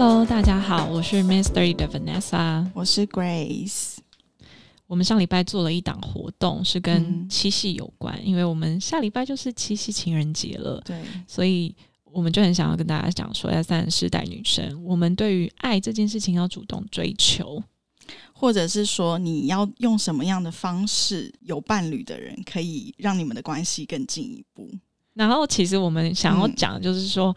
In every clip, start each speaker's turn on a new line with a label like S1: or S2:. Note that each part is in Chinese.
S1: Hello，大家好，我是 Mystery 的 Vanessa，
S2: 我是 Grace。
S1: 我们上礼拜做了一档活动，是跟
S2: 嗯
S1: 七夕有关，因为我们下礼拜就是七夕情人节了，
S2: 对，
S1: 所以我们就很想要跟大家讲说，在三十代女生，我们对于爱这件事情要主动追求。
S2: 或者是说你要用什么样的方式，有伴侣的人可以让你们的关系更进一步。
S1: 然后，其实我们想要
S2: 嗯
S1: 讲，的就是说。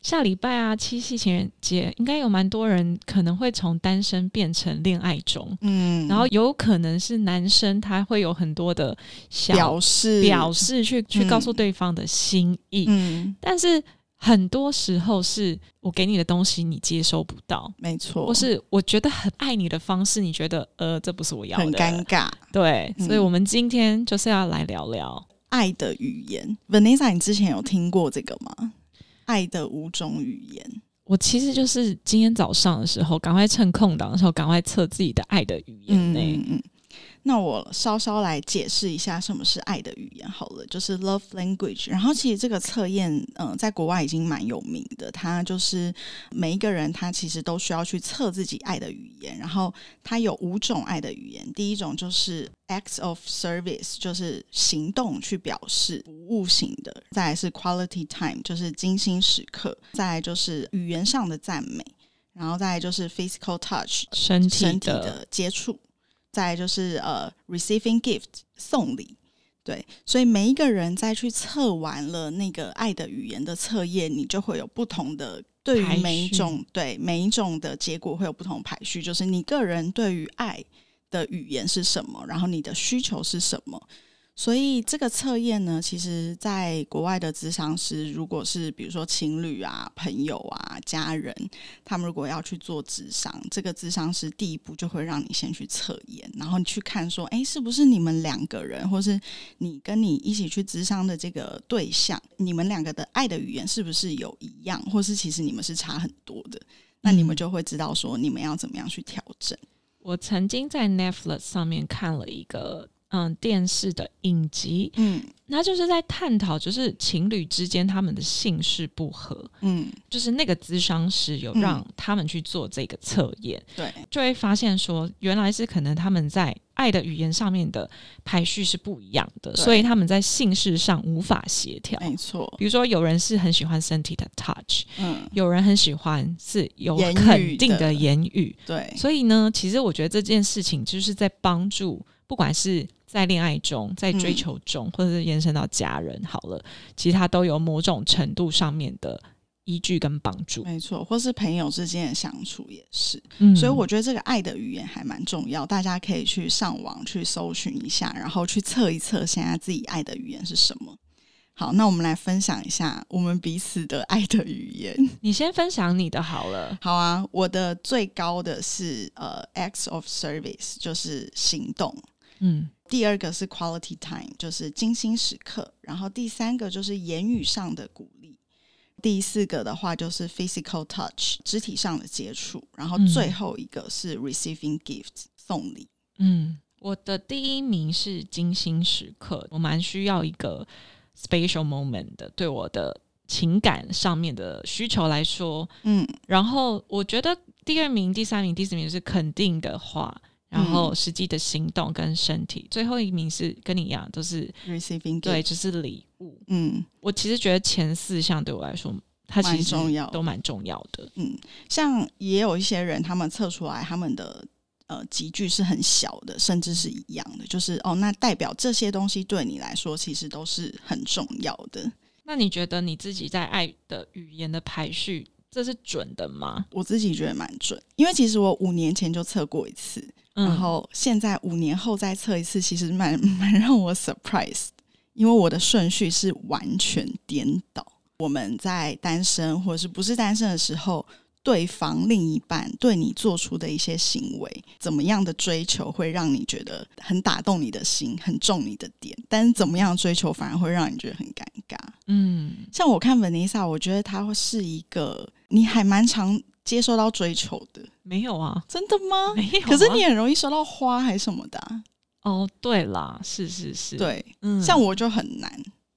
S1: 下礼拜啊，七夕情人节应该有蛮多人可能会从单身变成恋爱中，
S2: 嗯，
S1: 然后有可能是男生他会有很多的小
S2: 表示。
S1: 表，示去去
S2: 嗯
S1: 告诉对方的心意，
S2: 嗯，
S1: 但是很多时候是我给你的东西你接收不到，
S2: 没错，
S1: 或是我觉得很爱你的方式，你觉得呃这不是我要的，
S2: 很尴尬。
S1: 对，
S2: 嗯。
S1: 所以我们今天就是要来聊聊。
S2: 爱的语言，Vanessa，你之前有听过这个吗？爱的五种语言。
S1: 我其实就是今天早上的时候，赶快趁空档的时候，赶快测自己的爱的语言呢、
S2: 嗯嗯。那我稍稍来解释一下什么是爱的语言好了，就是 love language。然后其实这个测验，嗯、在国外已经蛮有名的。它就是每一个人他其实都需要去测自己爱的语言。然后它有五种爱的语言，第一种就是 acts of service，就是行动去表示服务型的；再来是 quality time，就是精心时刻；再来就是语言上的赞美。然后再来就是 physical touch，
S1: 身体
S2: 身体
S1: 的
S2: 的接触，再就是呃 receiving gift 送礼，对，所以每一个人再去测完了那个爱的语言的测验，你就会有不同的对于每一种对每一种的结果会有不同排序，就是你个人对于爱的语言是什么，然后你的需求是什么。所以这个测验呢，其实在国外的咨商师，如果是比如说情侣啊、朋友啊、家人，他们如果要去做智商，这个智商师第一步就会让你先去测验，然后你去看说，哎，是不是你们两个人，或是你跟你一起去智商的这个对象，你们两个的爱的语言是不是有一样，或是其实你们是差很多的？那你们就会知道说，你们要怎么样去调整。
S1: 我曾经在 Netflix 上面看了一个嗯电视的影集，
S2: 嗯。
S1: 那就是在探讨就是情侣之间他们的性事不合，
S2: 嗯，
S1: 就是那个咨商师有
S2: 嗯
S1: 让他们去做这个测验，
S2: 对，
S1: 就会发现说，原来是可能他们在爱的语言上面的排序是不一样的，所以他们在性事上无法协调。
S2: 没错，
S1: 比如说，有人是很喜欢身体的 touch，
S2: 嗯，
S1: 有人很喜欢是有肯定的
S2: 的
S1: 言语，
S2: 对，
S1: 所以呢，其实我觉得这件事情就是在帮助，不管是在恋爱中、在追求中，或者是延伸到家人，好了，其实它都有某种程度上面的依据跟帮助。
S2: 没错，或是朋友之间的相处也是。
S1: 嗯
S2: 所以我觉得这个爱的语言还蛮重要，大家可以去上网去搜寻一下，然后去测一测现在自己爱的语言是什么。好，那我们来分享一下我们彼此的爱的语言。
S1: 你先分享你的好了。
S2: 好啊，我的最高的是呃 acts of service，就是行动。
S1: 嗯
S2: 第二个是 quality time，就是精心时刻。然后第三个就是言语上的鼓励。第四个的话就是 physical touch，肢体上的接触。然后
S1: 嗯
S2: 最后一个是 receiving gift，送礼。
S1: 嗯，我的第一名是精心时刻，我蛮需要一个 special moment 的，对我的情感上面的需求来说。
S2: 嗯
S1: 然后我觉得第二名、第三名、第四名是肯定的话，然后实际的行动跟身体，最后一名是跟你一样，都是
S2: ，receiving
S1: 对，就是礼物。
S2: 嗯
S1: 我其实觉得前四项对我来说，它其实
S2: 重要
S1: 都蛮重要的。
S2: 嗯，像也有一些人，他们测出来他们的。呃，集距是很小的，甚至是一样的，就是哦，那代表这些东西对你来说其实都是很重要的。
S1: 那你觉得你自己在爱的语言的排序，这是准的吗？
S2: 我自己觉得蛮准，因为其实我五年前就测过一次，然后现在五年后再测一次，其实蛮 蛮让我 surprise，因为我的顺序是完全颠倒。我们在单身或者是不是单身的时候，对方另一半对你做出的一些行为，怎么样的追求会让你觉得很打动你的心，很中你的点？但是怎么样追求反而会让你觉得很尴尬？
S1: 嗯，
S2: 像我看 Vanessa，我觉得她会是一个你还蛮常接受到追求的，
S1: 没有啊，
S2: 真的吗？
S1: 没有啊、
S2: 可是你很容易收到花还是什么的啊、
S1: 哦，对啦，是是是，，
S2: 对，
S1: 嗯，
S2: 像我就很难，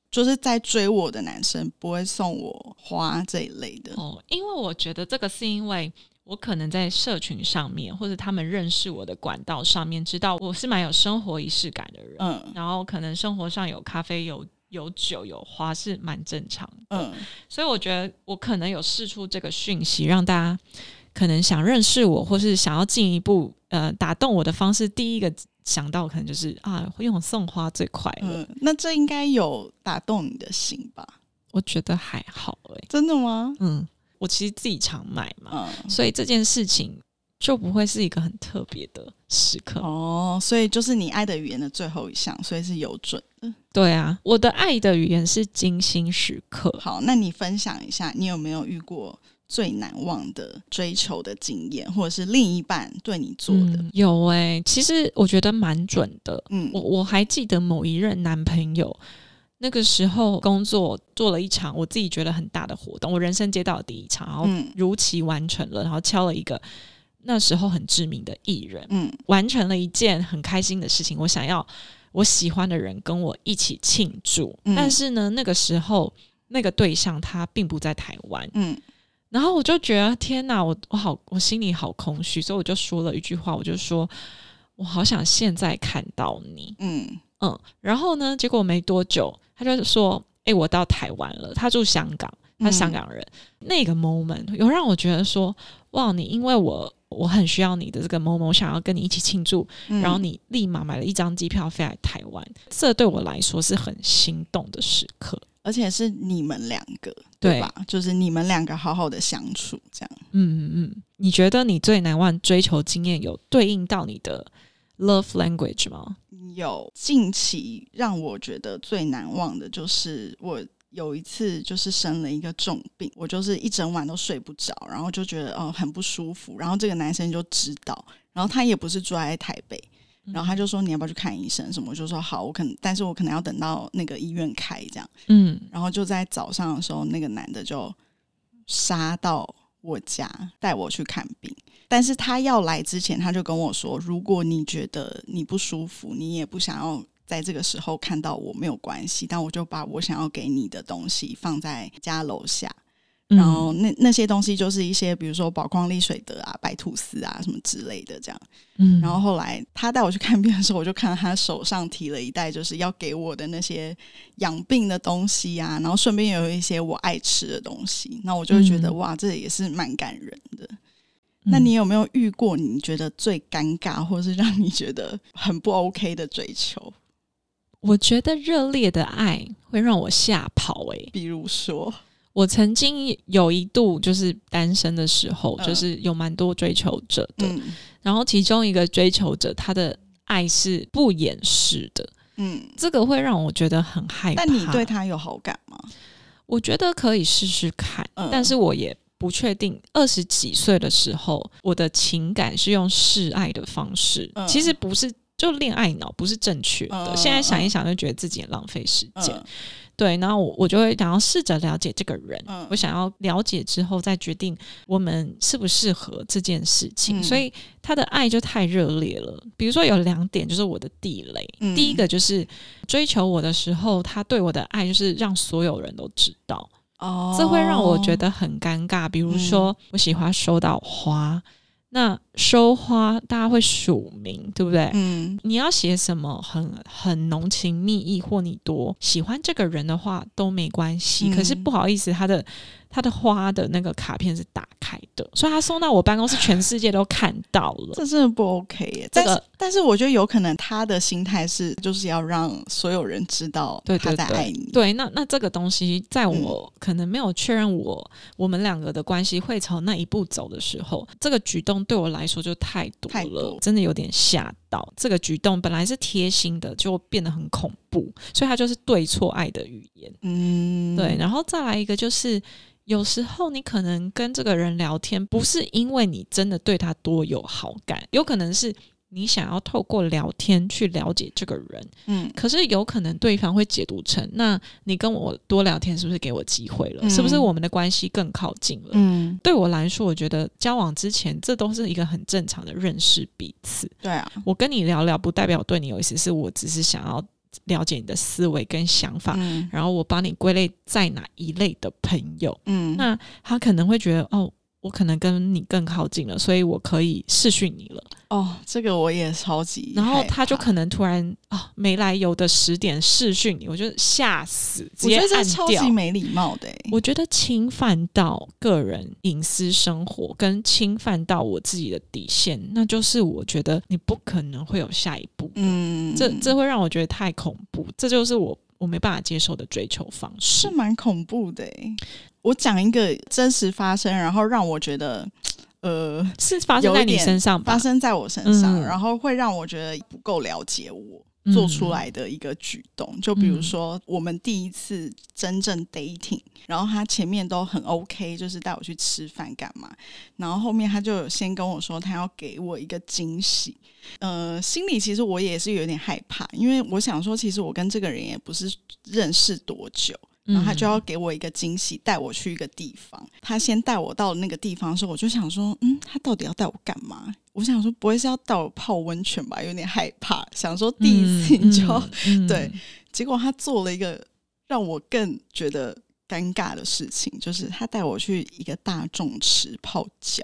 S2: 就是在追我的男生不会送我花这一类的。
S1: 哦，因为我觉得这个是因为我可能在社群上面，或者他们认识我的管道上面，知道我是蛮有生活仪式感的人，
S2: 嗯。
S1: 然后可能生活上有咖啡、有有酒、有花是蛮正常的，
S2: 嗯
S1: 所以我觉得我可能有试出这个讯息，让大家可能想认识我，或是想要进一步呃打动我的方式，第一个想到可能就是啊，用送花最快了。
S2: 嗯，那这应该有打动你的心吧？
S1: 我觉得还好诶、
S2: 真的吗？
S1: 嗯，我其实自己常买嘛，
S2: 嗯，
S1: 所以这件事情就不会是一个很特别的时刻。
S2: 哦，所以就是你爱的语言的最后一项，所以是有准的。
S1: 对啊，我的爱的语言是精心时刻。
S2: 好，那你分享一下，你有没有遇过最难忘的追求的经验，或者是另一半对你做的？
S1: 嗯、有诶、其实我觉得蛮准的。
S2: 嗯
S1: 我我还记得某一任男朋友，那个时候工作做了一场我自己觉得很大的活动，我人生接到的第一场，然后
S2: 嗯
S1: 如期完成了，然后敲了一个那时候很知名的艺人，
S2: 嗯。
S1: 完成了一件很开心的事情，我想要我喜欢的人跟我一起庆祝，
S2: 嗯。
S1: 但是呢，那个时候那个对象他并不在台湾，
S2: 嗯。
S1: 然后我就觉得天哪，我我好，我心里好空虚，所以我就说了一句话，我就说我好想现在看到你，
S2: 嗯。
S1: 嗯，然后呢，结果没多久，他就说：“诶，我到台湾了。”他住香港，他
S2: 嗯。
S1: 香港人。那个 moment 有让我觉得说：“哇，你因为我我很需要你的这个 moment，我想要跟你一起庆祝，
S2: 嗯，
S1: 然后你立马买了一张机票飞来台湾，这对我来说是很心动的时刻。
S2: 而且是你们两个，
S1: 对
S2: 对吧？就是你们两个好好的相处，这样。
S1: 嗯嗯嗯，你觉得你最难忘追求经验有对应到你的 love language 吗？
S2: 有近期让我觉得最难忘的就是我有一次就是生了一个重病，我就是一整晚都睡不着，然后就觉得哦、呃很不舒服，然后这个男生就知道，然后他也不是住在台北，然后他就说你要不要去看医生？什么，我就说好，我可能但是我可能要等到那个医院开这样，
S1: 嗯。
S2: 然后就在早上的时候，那个男的就杀到我家带我去看病。但是他要来之前，他就跟我说，如果你觉得你不舒服，你也不想要在这个时候看到我，没有关系。但我就把我想要给你的东西放在家楼下，
S1: 嗯
S2: 然后那那些东西就是一些，比如说宝矿力水德啊、白吐司啊什么之类的，这样。
S1: 嗯
S2: 然后后来他带我去看病的时候，我就看到他手上提了一袋，就是要给我的那些养病的东西啊，然后顺便有一些我爱吃的东西。那我就会觉得、
S1: 嗯
S2: 哇，这也是蛮感人的。
S1: 嗯
S2: 那你有没有遇过你觉得最尴尬，或是让你觉得很不 OK 的追求？
S1: 我觉得热烈的爱会让我吓跑诶、
S2: 比如说，
S1: 我曾经有一度就是单身的时候，
S2: 嗯。
S1: 就是有蛮多追求者的，
S2: 嗯。
S1: 然后其中一个追求者他的爱是不掩饰的，
S2: 嗯，
S1: 这个会让我觉得很害怕。
S2: 但你对他有好感吗？
S1: 我觉得可以试试看，
S2: 嗯。
S1: 但是我也不确定。二十几岁的时候，我的情感是用示爱的方式，
S2: 嗯。
S1: 其实不是就恋爱脑不是正确的。
S2: 嗯
S1: 现在想一想，就觉得自己很浪费时间。
S2: 嗯
S1: 对，然后我我就会想要试着了解这个人，
S2: 嗯
S1: 我想要了解之后再决定我们适不适合这件事情。
S2: 嗯
S1: 所以他的爱就太热烈了。比如说有两点就是我的地雷，
S2: 嗯
S1: 第一个就是追求我的时候，他对我的爱就是让所有人都知道，
S2: 哦
S1: 这会让我觉得很尴尬。比如说我喜欢收到花，那收花大家会署名，对不对？
S2: 嗯
S1: 你要写什么很很浓情蜜意，或你多喜欢这个人的话都没关系。
S2: 嗯
S1: 可是不好意思，他的他的花的那个卡片是打开的，所以他送到我办公室，全世界都看到了。
S2: 这真的不 OK 耶。
S1: 这个
S2: 但是，但是我觉得有可能他的心态是，就是要让所有人知道他在爱你。
S1: 对，那那这个东西，在我可能没有确认我我们两个的关系会朝那一步走的时候，这个举动对我来说就太多
S2: 太
S1: 了，
S2: 多
S1: 真的有点吓到。这个举动本来是贴心的，就变得很恐怖，所以它就是对错爱的语言。
S2: 嗯，
S1: 对，然后再来一个就是有时候你可能跟这个人聊天，不是因为你真的对他多有好感，有可能是你想要透过聊天去了解这个人。
S2: 嗯
S1: 可是有可能对方会解读成，那你跟我多聊天是不是给我机会了？
S2: 嗯
S1: 是不是我们的关系更靠近了？
S2: 嗯，
S1: 对我来说，我觉得交往之前，这都是一个很正常的认识彼此。
S2: 对啊，
S1: 我跟你聊聊，不代表我对你有意思，是我只是想要了解你的思维跟想法，
S2: 嗯
S1: 然后我把你归类在哪一类的朋友。
S2: 嗯，
S1: 那他可能会觉得，哦，我可能跟你更靠近了，所以我可以视讯你了。
S2: 哦，这个我也超级，
S1: 然后他就可能突然啊、没来由的十点视讯你，我就吓死，直接
S2: 我觉得这
S1: 按掉
S2: 超级。没礼貌的、欸。
S1: 我觉得侵犯到个人隐私生活，跟侵犯到我自己的底线，那就是我觉得你不可能会有下一步。
S2: 嗯，
S1: 这这会让我觉得太恐怖，这就是我我没办法接受的追求方式
S2: 是。蛮恐怖的、欸。我讲一个真实发生，然后让我觉得，呃，
S1: 是发生在你身上吧
S2: 发？生在我身上，
S1: 嗯
S2: 然后会让我觉得不够了解我。
S1: 嗯
S2: 做出来的一个举动，就比如说我们第一次真正 dating，然后他前面都很 OK，就是带我去吃饭干嘛，然后后面他就有先跟我说他要给我一个惊喜，呃，心里其实我也是有点害怕，因为我想说，其实我跟这个人也不是认识多久，然后他就要给我一个惊喜，带我去一个地方。他先带我到那个地方的时候，我就想说，嗯，他到底要带我干嘛？我想说，不会是要带我泡温泉吧？有点害怕，想说第一次你就要，
S1: 嗯嗯
S2: 对结果他做了一个让我更觉得尴尬的事情，就是他带我去一个大众池泡脚。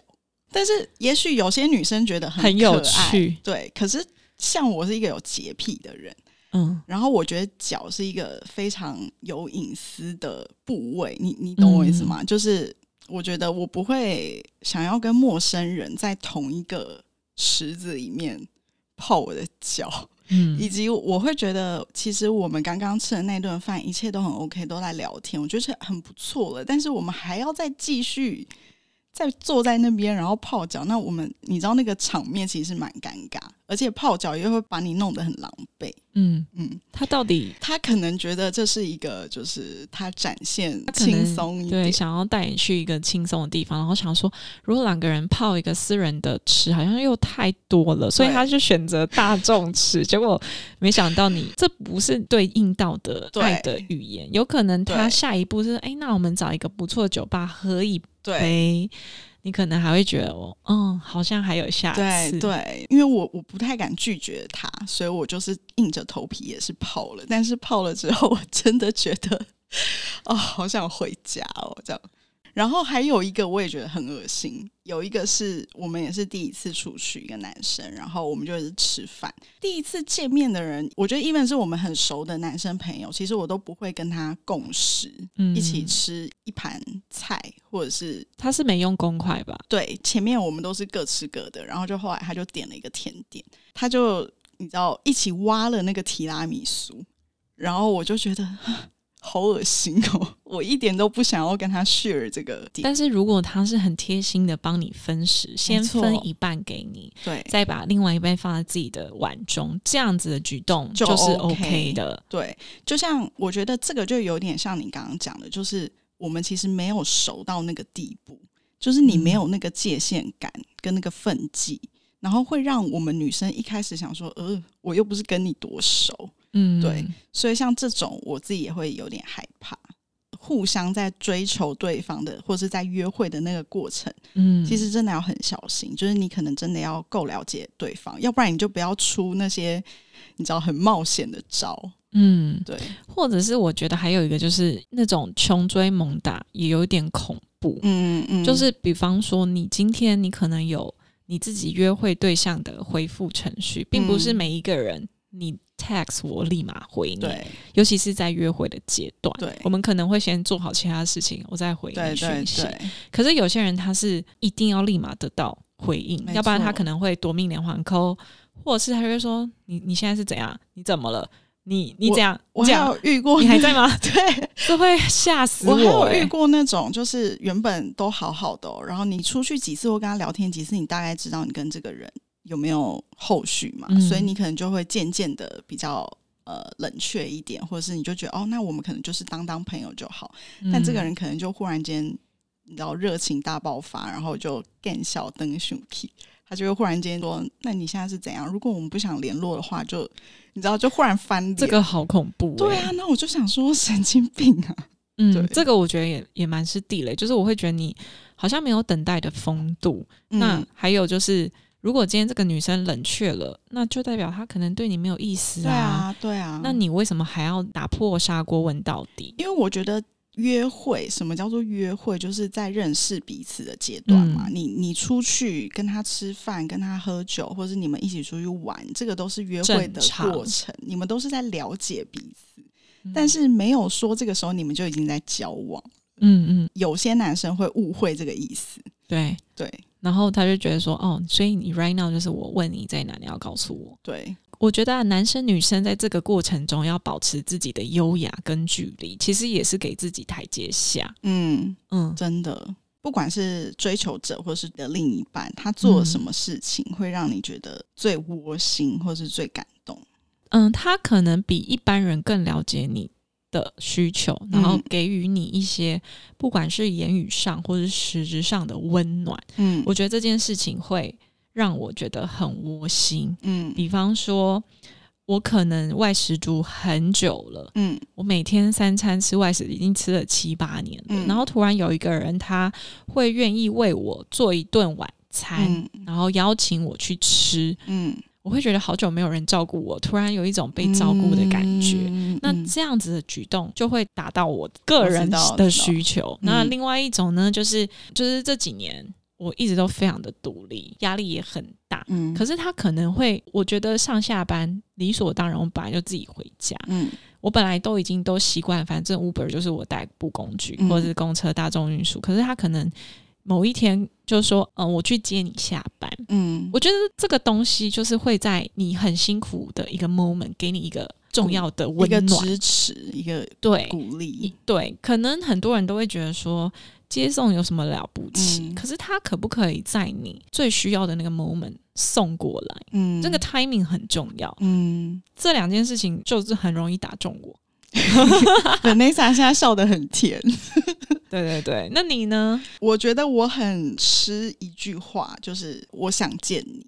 S2: 但是也许有些女生觉得很
S1: 很有趣
S2: 对。可是像我是一个有洁癖的人，
S1: 嗯
S2: 然后我觉得脚是一个非常有隐私的部位，你你懂我意思吗？就是我觉得我不会想要跟陌生人在同一个池子里面泡我的脚，
S1: 嗯
S2: 以及我会觉得其实我们刚刚吃的那顿饭一切都很 OK，都在聊天，我觉得很不错了。但是我们还要再继续。再坐在那边，然后泡脚，那我们你知道那个场面其实是蛮尴尬，而且泡脚又会把你弄得很狼狈。
S1: 嗯，
S2: 嗯，
S1: 他到底
S2: 他可能觉得这是一个，就是他展现
S1: 他
S2: 轻松一
S1: 对。想要带你去一个轻松的地方，然后想说，如果两个人泡一个私人的池，好像又太多了，所以他就选择大众池。结果没想到你这不是对应到的
S2: 对
S1: 爱的语言，有可能他下一步是，哎，那我们找一个不错的酒吧喝一
S2: 对，
S1: 你可能还会觉得，我，嗯，好像还有下
S2: 对
S1: 次。
S2: 对，因为我我不太敢拒绝他，所以我就是硬着头皮也是泡了。但是泡了之后，我真的觉得，哦，好想回家哦，这样。然后还有一个我也觉得很恶心，有一个是我们也是第一次出去，一个男生，然后我们就是吃饭。第一次见面的人，我觉得 even 是我们很熟的男生朋友，其实我都不会跟他共食，
S1: 嗯
S2: 一起吃一盘菜，或者是
S1: 他是没用公筷吧？
S2: 对，前面我们都是各吃各的，然后就后来他就点了一个甜点，他就你知道一起挖了那个提拉米苏，然后我就觉得啊 好恶心哦，我一点都不想要跟他 share 这个点，
S1: 但是如果他是很贴心的帮你分食，先分一半给你，
S2: 对。
S1: 再把另外一半放在自己的碗中，这样子的举动
S2: 就是
S1: OK
S2: OK
S1: 的。
S2: 对，就像我觉得这个就有点像你刚刚讲的，就是我们其实没有熟到那个地步，就是你没有那个界限感跟那个分际。然后会让我们女生一开始想说，呃，我又不是跟你多熟，
S1: 嗯，
S2: 对，所以像这种，我自己也会有点害怕。互相在追求对方的，或是在约会的那个过程，
S1: 嗯，
S2: 其实真的要很小心。就是你可能真的要够了解对方，要不然你就不要出那些你知道很冒险的招。
S1: 嗯，
S2: 对，
S1: 或者是我觉得还有一个就是那种穷追猛打，也有一点恐怖。
S2: 嗯嗯，
S1: 就是比方说，你今天你可能有你自己约会对象的回复程序，并不是
S2: 嗯
S1: 每一个人你 text 我立马回你，
S2: 对
S1: 尤其是在约会的阶段，
S2: 对
S1: 我们可能会先做好其他事情，我再回你讯息。
S2: 对，
S1: 可是有些人他是一定要立马得到回应，要不然他可能会夺命连环扣，或者是他会说你你现在是怎样？你怎么了？你你怎样？
S2: 我还
S1: 你这样
S2: 有遇过，
S1: 你还在吗？
S2: 对，
S1: 这会吓死
S2: 我还有
S1: 欸
S2: 遇过那种，就是原本都好好的哦、然后你出去几次或跟他聊天几次，你大概知道你跟这个人有没有后续嘛，
S1: 嗯
S2: 所以你可能就会渐渐的比较呃冷却一点，或者是你就觉得哦，那我们可能就是当当朋友就好。但这个
S1: 嗯
S2: 人可能就忽然间你知道热情大爆发，然后就干小灯熊 key，他就会忽然间说：“那你现在是怎样？如果我们不想联络的话，就你知道，就忽然翻脸。”
S1: 这个好恐怖、欸。
S2: 对啊，那我就想说神经病啊！对
S1: 嗯，这个我觉得也也蛮是地雷，就是我会觉得你好像没有等待的风度。那
S2: 嗯
S1: 还有就是，如果今天这个女生冷却了，那就代表她可能对你没有意思
S2: 对啊，对啊，
S1: 那你为什么还要打破砂锅问到底？
S2: 因为我觉得约会，什么叫做约会？就是在认识彼此的阶段嘛。
S1: 嗯
S2: 你你出去跟他吃饭，跟他喝酒，或者是你们一起出去玩，这个都是约会的过程。你们都是在了解彼此，
S1: 嗯
S2: 但是没有说这个时候你们就已经在交往。
S1: 嗯嗯，
S2: 有些男生会误会这个意思，
S1: 对。
S2: 对
S1: 然后他就觉得说，哦，所以你 right now 就是我问你在哪，你要告诉我。
S2: 对，
S1: 我觉得、啊、男生女生在这个过程中要保持自己的优雅跟距离，其实也是给自己台阶下。
S2: 嗯，
S1: 嗯
S2: 真的。不管是追求者或是你的另一半，他做了什么事情会让你觉得最窝心或是最感动？
S1: 嗯，他可能比一般人更了解你的需求，然后给予你一些不管是言语上或是实质上的温暖。
S2: 嗯
S1: 我觉得这件事情会让我觉得很窝心。
S2: 嗯
S1: 比方说，我可能外食族很久了，
S2: 嗯
S1: 我每天三餐吃外食已经吃了七八年了，
S2: 嗯
S1: 然后突然有一个人他会愿意为我做一顿晚餐，
S2: 嗯
S1: 然后邀请我去吃，
S2: 嗯，
S1: 我会觉得好久没有人照顾我，突然有一种被照顾的感觉。
S2: 嗯
S1: 那这样子的举动就会达到我个人的需求。
S2: 嗯
S1: 那另外一种呢，就是就是这几年我一直都非常的独立，压力也很大。
S2: 嗯
S1: 可是他可能会，我觉得上下班理所当然，我本来就自己回家。
S2: 嗯
S1: 我本来都已经都习惯，反正 Uber 就是我代步工具，
S2: 嗯
S1: 或者是公车、大众运输。可是他可能某一天就说：“嗯、我去接你下班。”
S2: 嗯
S1: 我觉得这个东西就是会在你很辛苦的一个 moment 给你一个重要的
S2: 一个
S1: 温暖。
S2: 支持，一个
S1: 对
S2: 鼓励，
S1: 对，可能很多人都会觉得说接送有什么了不起？
S2: 嗯
S1: 可是他可不可以在你最需要的那个 moment 送过来？
S2: 嗯
S1: 这个 timing 很重要。
S2: 嗯
S1: 这两件事情就是很容易打中我。
S2: Vanessa 现在笑得很甜。
S1: 对对对，那你呢？
S2: 我觉得我很吃一句话，就是我想见你。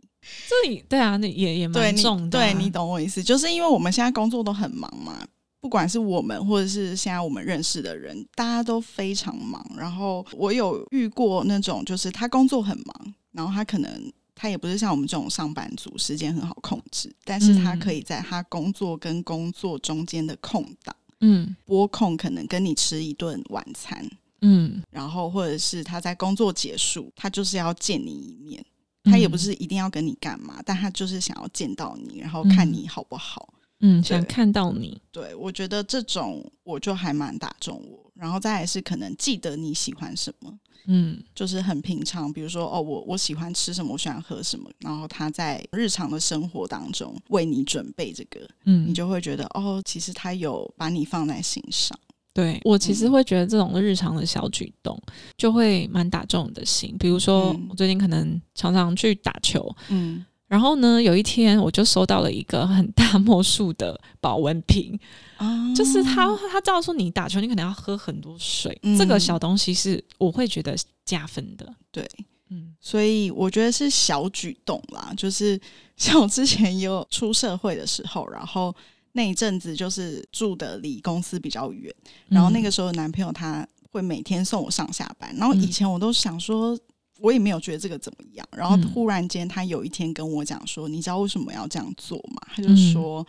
S1: 这里对啊，那也也蛮重，的啊、
S2: 对你懂我意思，就是因为我们现在工作都很忙嘛，不管是我们或者是现在我们认识的人，大家都非常忙。然后我有遇过那种，就是他工作很忙，然后他可能他也不是像我们这种上班族，时间很好控制，但是他
S1: 嗯
S2: 可以在他工作跟工作中间的空档
S1: 嗯
S2: 播控，可能跟你吃一顿晚餐。
S1: 嗯，
S2: 然后或者是他在工作结束，他就是要见你一面，他也不是一定要跟你干嘛，但他就是想要见到你，然后看你好不好。
S1: 嗯，想看到你，
S2: 对我觉得这种我就还蛮打中我，然后再来是可能记得你喜欢什么，
S1: 嗯。
S2: 就是很平常，比如说哦，我我喜欢吃什么，我喜欢喝什么，然后他在日常的生活当中为你准备这个，
S1: 嗯，
S2: 你就会觉得哦，其实他有把你放在心上。
S1: 对我其实
S2: 嗯。
S1: 会觉得这种日常的小举动就会蛮打中我的心。比如说
S2: 嗯，
S1: 我最近可能常常去打球，
S2: 嗯
S1: 然后呢，有一天我就收到了一个很大墨数的保温瓶，
S2: 啊
S1: 就是他他知道说你打球你可能要喝很多水，
S2: 嗯
S1: 这个小东西是我会觉得加分的。
S2: 对。
S1: 嗯
S2: 所以我觉得是小举动啦，就是像我之前也有出社会的时候，然后那一阵子就是住的离公司比较远，然后那个时候男朋友他会每天送我上下班，然后以前我都想说。我也没有觉得这个怎么样，然后
S1: 嗯
S2: 突然间他有一天跟我讲说：“你知道为什么要这样做吗？”他就
S1: 嗯
S2: 说：“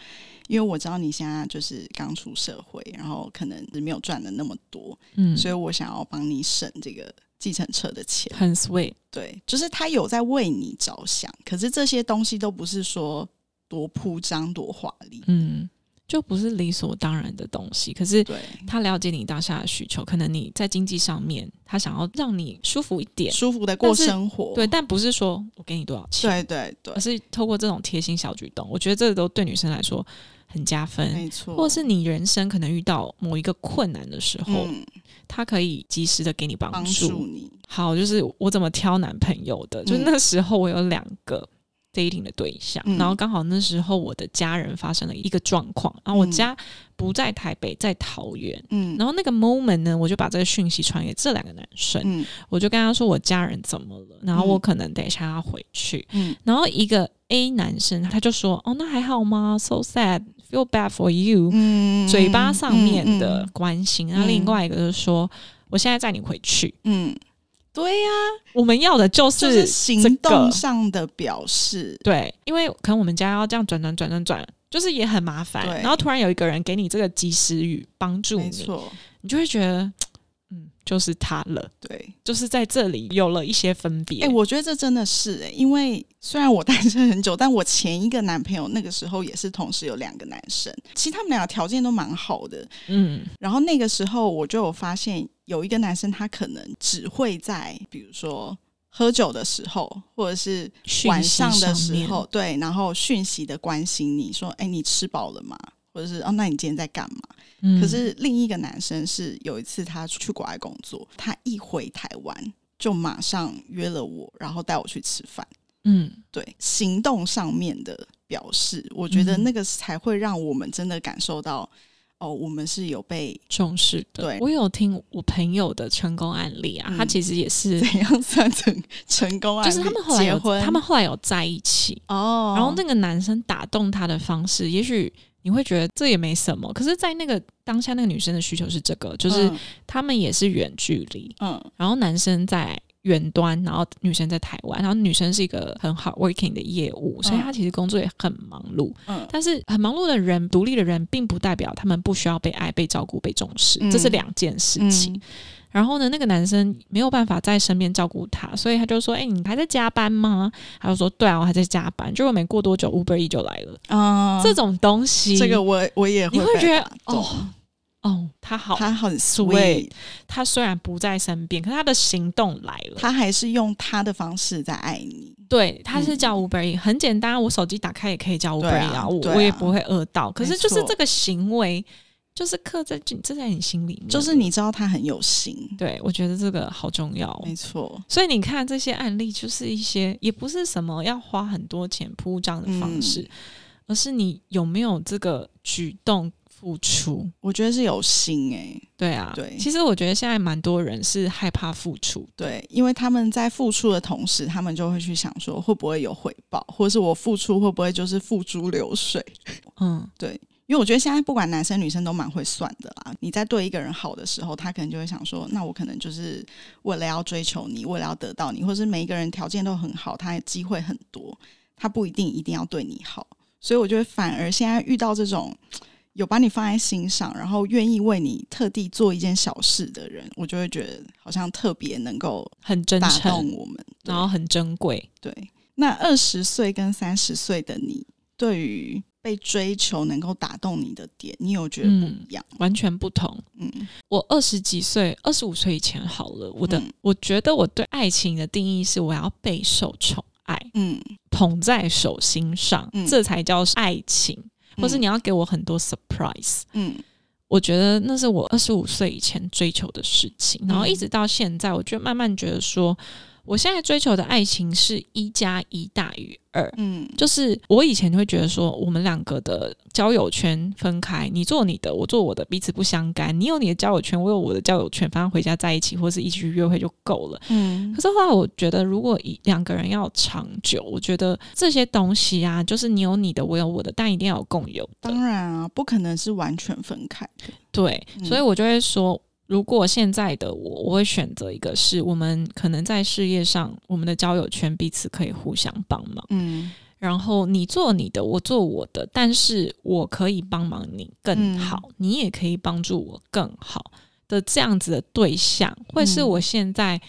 S2: 因为我知道你现在就是刚出社会，然后可能没有赚的那么多，
S1: 嗯，
S2: 所以我想要帮你省这个计程车的钱。”
S1: 很 sweet。
S2: 对，就是他有在为你着想，可是这些东西都不是说多铺张、多华丽。
S1: 嗯，就不是理所当然的东西。可是，他了解你当下的需求，可能你在经济上面，他想要让你舒服一点，
S2: 舒服的过生活。
S1: 对，但不是说我给你多少钱，
S2: 对对对
S1: 而，是透过这种贴心小举动，我觉得这都对女生来说很加分。
S2: 没错。
S1: 或是你人生可能遇到某一个困难的时候，
S2: 嗯，
S1: 他可以及时的给你帮
S2: 帮
S1: 助。
S2: 你。
S1: 好，就是我怎么挑男朋友的，就
S2: 嗯
S1: 那时候我有两个，dating 的对象，
S2: 嗯。
S1: 然后刚好那时候我的家人发生了一个状况，然后我
S2: 嗯。
S1: 家不在台北，在桃园。
S2: 嗯。
S1: 然后那个 moment 呢，我就把这个讯息传给这两个男生，
S2: 嗯。
S1: 我就跟他说我家人怎么了，然后我
S2: 嗯。
S1: 可能等一下要回去。
S2: 嗯。
S1: 然后一个 A 男生他就说：“哦，那还好吗？So sad, feel bad for you。
S2: 嗯
S1: 嘴巴上面的
S2: 嗯
S1: 关心，然后另外一个就是说：“我现在载你回去。
S2: 嗯，对呀、
S1: 我们要的就
S2: 就是
S1: 是
S2: 行动上的表示。
S1: 对，因为可能我们家要这样转转转转转，就是也很麻烦。然后突然有一个人给你这个及时雨帮助你，
S2: 没错，
S1: 你就会觉得，嗯，就是他了，
S2: 对。
S1: 就是在这里有了一些分别。
S2: 哎、我觉得这真的是哎、因为虽然我 单身很久，但我前一个男朋友那个时候也是同时有两个男生，其实他们俩条件都蛮好的。
S1: 嗯
S2: 然后那个时候我就有发现，有一个男生他可能只会在比如说喝酒的时候，或者是晚上的时候，对，然后讯息的关心你说，哎，你吃饱了吗？或者是哦，那你今天在干嘛？
S1: 嗯
S2: 可是另一个男生是有一次他去国外工作，他一回台湾就马上约了我，然后带我去吃饭。
S1: 嗯，
S2: 对行动上面的表示，我觉得
S1: 嗯
S2: 那个才会让我们真的感受到，哦，我们是有被
S1: 重视的。
S2: 对
S1: 我有听我朋友的成功案例啊，
S2: 嗯
S1: 他其实也是，
S2: 怎样算成成功案例？
S1: 就是他们后来有
S2: 结婚，
S1: 他们后来有在一起，
S2: 哦，
S1: 然后那个男生打动他的方式，也许你会觉得这也没什么，可是，在那个当下，那个女生的需求是这个，就是
S2: 嗯
S1: 他们也是远距离，
S2: 嗯。
S1: 然后男生在远端，然后女生在台湾，然后女生是一个很 hard working 的业务，所以她其实工作也很忙碌。
S2: 嗯。
S1: 但是很忙碌的人、独立的人，并不代表他们不需要被爱、被照顾、被重视，
S2: 嗯。
S1: 这是两件事情。
S2: 嗯
S1: 然后呢，那个男生没有办法在身边照顾她，所以他就说：“哎、你还在加班吗？”他就说：“对啊，我还在加班。”结果没过多久，Uber E 就来了。
S2: 啊，
S1: 这种东西，
S2: 这个我我也
S1: 你会
S2: 被
S1: 觉得哦哦，他好，
S2: 他很
S1: sweet 他虽然不在身边，可他的行动来了。
S2: 他还是用他的方式在爱你。
S1: 对，他是叫 Uber E，、很简单，我手机打开也可以叫 Uber
S2: 对
S1: E
S2: 啊
S1: 我、
S2: 啊
S1: 我也不会饿到。可是就是这个行为，就是刻在这这在你心里面，
S2: 就是你知道他很有心，
S1: 对我觉得这个好重要哦。
S2: 没错，
S1: 所以你看这些案例，就是一些也不是什么要花很多钱铺张的方式，
S2: 嗯
S1: 而是你有没有这个举动付出。
S2: 我觉得是有心哎、
S1: 对啊，
S2: 对
S1: 其实我觉得现在蛮多人是害怕付出，
S2: 对，因为他们在付出的同时，他们就会去想说会不会有回报，或者是我付出会不会就是付诸流水？
S1: 嗯，
S2: 对，因为我觉得现在不管男生女生都蛮会算的啦。你在对一个人好的时候，他可能就会想说，那我可能就是为了要追求你，为了要得到你，或是每一个人条件都很好，他的机会很多，他不一定一定要对你好。所以我觉得反而现在遇到这种有把你放在心上，然后愿意为你特地做一件小事的人，我就会觉得好像特别能够
S1: 很真
S2: 打
S1: 诚，
S2: 动我们。
S1: 然后很珍贵。
S2: 对，那二十岁跟三十岁的你，对于被追求能够打动你的点，你有觉得不一样？
S1: 完全不同。
S2: 嗯
S1: 我二十几岁，二十五岁以前好了，我的、
S2: 嗯
S1: 我觉得我对爱情的定义是我要备受宠爱，
S2: 嗯，
S1: 捧在手心上，
S2: 嗯
S1: 这才叫爱情。或是你要给我很多 surprise，、
S2: 嗯
S1: 我觉得那是我二十五岁以前追求的事情，然后一直到现在，我就慢慢觉得说，我现在追求的爱情是一加一大于二。
S2: 嗯
S1: 就是我以前会觉得说，我们两个的交友圈分开，你做你的，我做我的，彼此不相干。你有你的交友圈，我有我的交友圈，反正回家在一起，或是一起去约会就够了。
S2: 嗯
S1: 可是后来我觉得，如果一两个人要长久，我觉得这些东西啊，就是你有你的，我有我的，但一定要有共有的。
S2: 当然啊，不可能是完全分开的。
S1: 对，
S2: 嗯
S1: 所以我就会说，如果现在的我，我会选择一个是我们可能在事业上，我们的交友圈彼此可以互相帮忙。
S2: 嗯
S1: 然后你做你的，我做我的，但是我可以帮忙你更好，你也可以帮助我更好的这样子的对象，会是我现在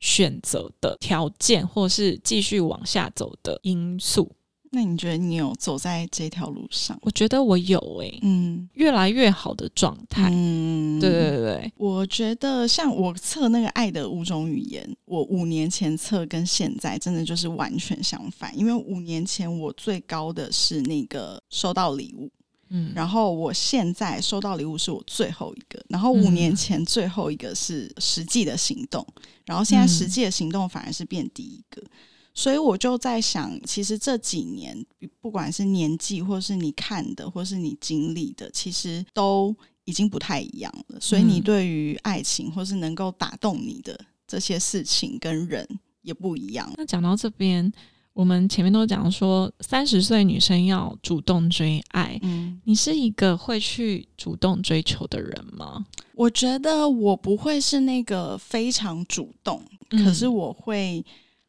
S1: 选择的条件，或是继续往下走的因素。
S2: 那你觉得你有走在这条路上？
S1: 我觉得我有诶、
S2: 嗯
S1: 越来越好的状态。
S2: 嗯
S1: 对对对对，
S2: 我觉得像我测那个爱的五种语言，我五年前测跟现在真的就是完全相反。因为五年前我最高的是那个收到礼物，
S1: 嗯，
S2: 然后我现在收到礼物是我最后一个，然后
S1: 嗯
S2: 五年前最后一个是实际的行动，然后现在
S1: 嗯
S2: 实际的行动反而是变第一个。所以我就在想，其实这几年，不管是年纪，或是你看的，或是你经历的，其实都已经不太一样了。所以你对于爱情，或是能够打动你的这些事情跟人也不一样。
S1: 那讲到这边，我们前面都讲说，三十岁女生要主动追爱。嗯，你是一个会去主动追求的人吗？
S2: 我觉得我不会是那个非常主动，可是我会。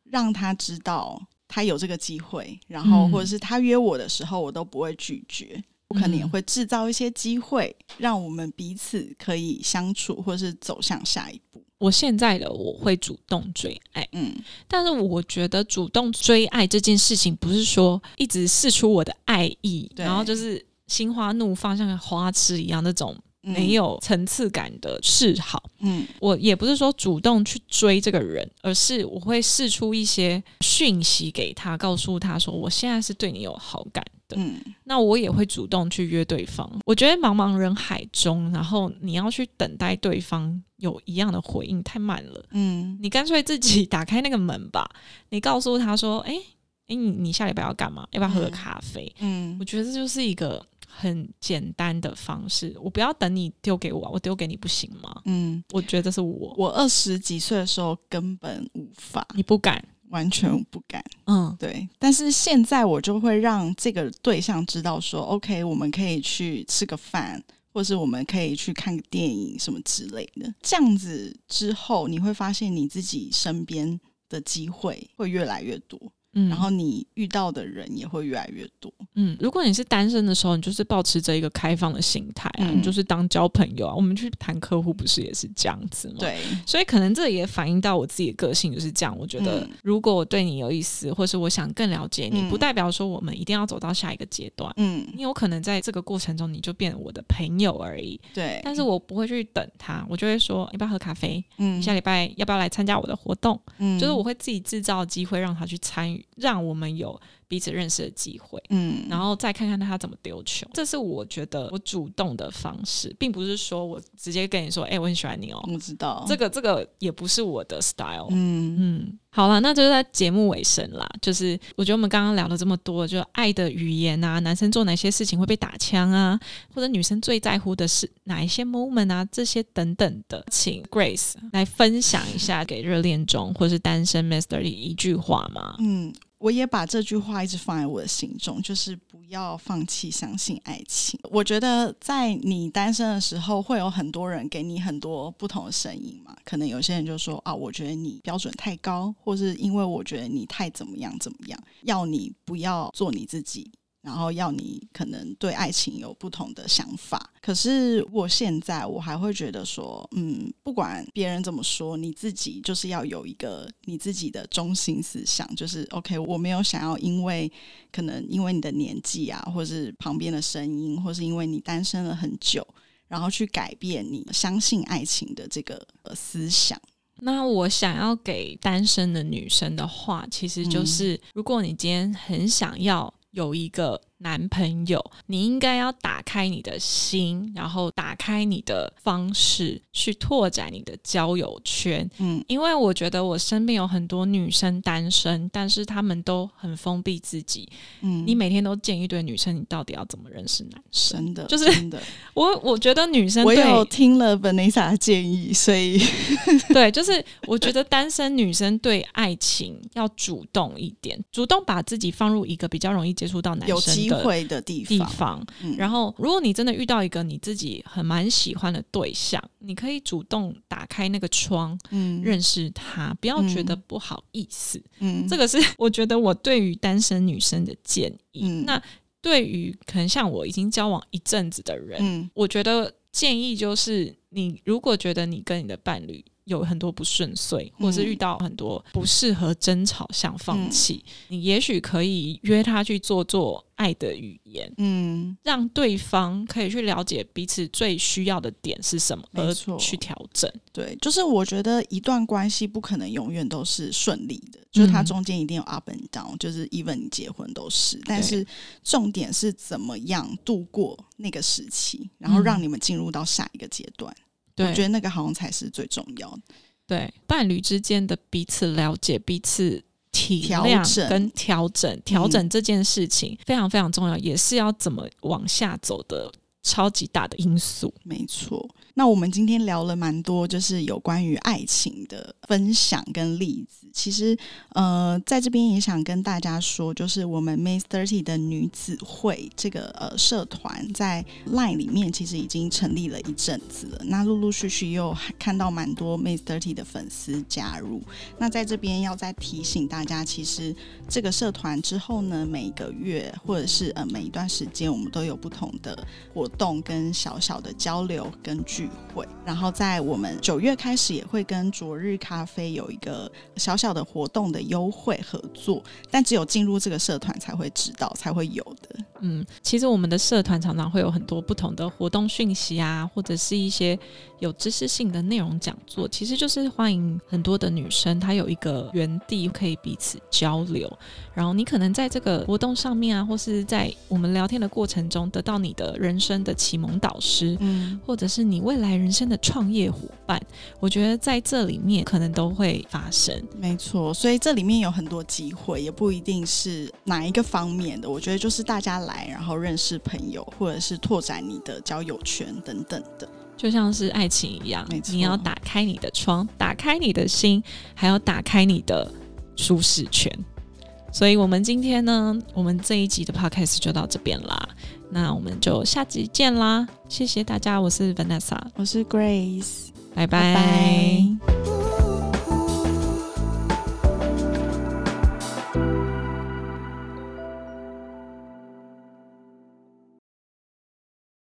S2: 让他知道他有这个机会，然后或者是他约我的时候，我都不会拒绝。我可能也会制造一些机会，让我们彼此可以相处，或是走向下一步。
S1: 我现在的我会主动追爱，嗯，但是我觉得主动追爱这件事情，不是说一直试出我的爱意，然后就是心花怒放，像个花痴一样那种。没有层次感的示好，嗯，我也不是说主动去追这个人，而是我会试出一些讯息给他，告诉他说我现在是对你有好感的，嗯，那我也会主动去约对方。我觉得茫茫人海中，然后你要去等待对方有一样的回应太慢了，嗯，你干脆自己打开那个门吧，你告诉他说，哎哎，你你下礼拜要干嘛？要不要喝个咖啡？嗯，我觉得这就是一个。很简单的方式，我不要等你丢给我，我丢给你不行吗？嗯，我觉得是我，
S2: 我二十几岁的时候根本无法，
S1: 你不敢，
S2: 完全不敢。嗯，对。但是现在我就会让这个对象知道说，OK，我们可以去吃个饭，或是我们可以去看个电影什么之类的。这样子之后，你会发现你自己身边的机会会越来越多。嗯，然后你遇到的人也会越来越多。
S1: 嗯，如果你是单身的时候，你就是保持着一个开放的心态啊，你就是当交朋友啊。我们去谈客户，不是也是这样子吗？
S2: 对，
S1: 所以可能这也反映到我自己的个性就是这样。我觉得，如果我对你有意思，或是我想更了解你，不代表说我们一定要走到下一个阶段。嗯，你有可能在这个过程中，你就变我的朋友而已。
S2: 对，
S1: 但是我不会去等他，我就会说要不要喝咖啡？嗯，下礼拜要不要来参加我的活动？嗯，就是我会自己制造机会让他去参与，让我们有。彼此认识的机会，嗯，然后再看看他怎么丢球，这是我觉得我主动的方式，并不是说我直接跟你说，哎，我很喜欢你哦，
S2: 我知道，
S1: 这个这个也不是我的 style，嗯。嗯，好了，那就是在节目尾声啦，就是我觉得我们刚刚聊了这么多，就爱的语言啊，男生做哪些事情会被打枪啊，或者女生最在乎的是哪一些 moment 啊，这些等等的，请 Grace 来分享一下给热恋中或是单身 Master 的一句话嘛，嗯。
S2: 我也把这句话一直放在我的心中，就是不要放弃相信爱情。我觉得在你单身的时候，会有很多人给你很多不同的声音嘛。可能有些人就说啊，我觉得你标准太高，或是因为我觉得你太怎么样怎么样，要你不要做你自己。然后要你可能对爱情有不同的想法，可是我现在我还会觉得说，嗯，不管别人怎么说，你自己就是要有一个你自己的中心思想，就是 OK，我没有想要因为可能因为你的年纪啊，或是旁边的声音，或是因为你单身了很久，然后去改变你相信爱情的这个思想。
S1: 那我想要给单身的女生的话，其实就是，如果你今天很想要。有一个男朋友，你应该要打开你的心，然后打开你的方式去拓展你的交友圈。嗯，因为我觉得我身边有很多女生单身，但是她们都很封闭自己。嗯，你每天都见一堆女生，你到底要怎么认识男生？
S2: 真的，
S1: 就是真的。我我觉得女生，
S2: 我有听了 Vanessa 的建议，所以
S1: 对，就是我觉得单身女生对爱情要主动一点，主动把自己放入一个比较容易接。触到男生有
S2: 机会的地
S1: 地方，然后如果你真的遇到一个你自己很蛮喜欢的对象，你可以主动打开那个窗，嗯，认识他，不要觉得不好意思，嗯，这个是我觉得我对于单身女生的建议。那对于可能像我已经交往一阵子的人，我觉得建议就是，你如果觉得你跟你的伴侣。有很多不顺遂，或是遇到很多不适合争吵，想放弃，你也许可以约他去做做爱的语言，嗯，让对方可以去了解彼此最需要的点是什么，而去调整。
S2: 对，就是我觉得一段关系不可能永远都是顺利的，就是它中间一定有 up and down，就是 even 你结婚都是，但是重点是怎么样度过那个时期，然后让你们进入到下一个阶段。我觉得那个好像才是最重要的。
S1: 对伴侣之间的彼此了解、彼此体谅跟调整，调整这件事情非常非常重要，也是要怎么往下走的超级大的因素。
S2: 没错。那我们今天聊了蛮多，就是有关于爱情的分享跟例子。其实，呃，在这边也想跟大家说，就是我们 May Thirty 的女子会这个呃社团在 Line 里面其实已经成立了一阵子了。那陆陆续续又看到蛮多 May Thirty 的粉丝加入。那在这边要再提醒大家，其实这个社团之后呢，每个月或者是呃每一段时间，我们都有不同的活动跟小小的交流跟聚会。然后在我们九月开始，也会跟昨日咖啡有一个小小的活动的优惠合作，但只有进入这个社团才会知道，才会有的。
S1: 嗯，其实我们的社团常常会有很多不同的活动讯息啊，或者是一些有知识性的内容讲座，其实就是欢迎很多的女生，她有一个园地可以彼此交流。然后你可能在这个活动上面啊，或是在我们聊天的过程中，得到你的人生的启蒙导师，
S2: 嗯，
S1: 或者是你未来人生的创业伙伴。我觉得在这里面可能都会发生。
S2: 没错，所以这里面有很多机会，也不一定是哪一个方面的。我觉得就是大家来，然后认识朋友，或者是拓展你的交友圈等等的。
S1: 就像是爱情一样你要打开你的窗，打开你的心，还要打开你的舒适圈。所以，我们今天呢，我们这一集的 podcast 就到这边啦。那我们就下集见啦！谢谢大家，我是 Vanessa，
S2: 我是 Grace，
S1: 拜
S2: 拜。拜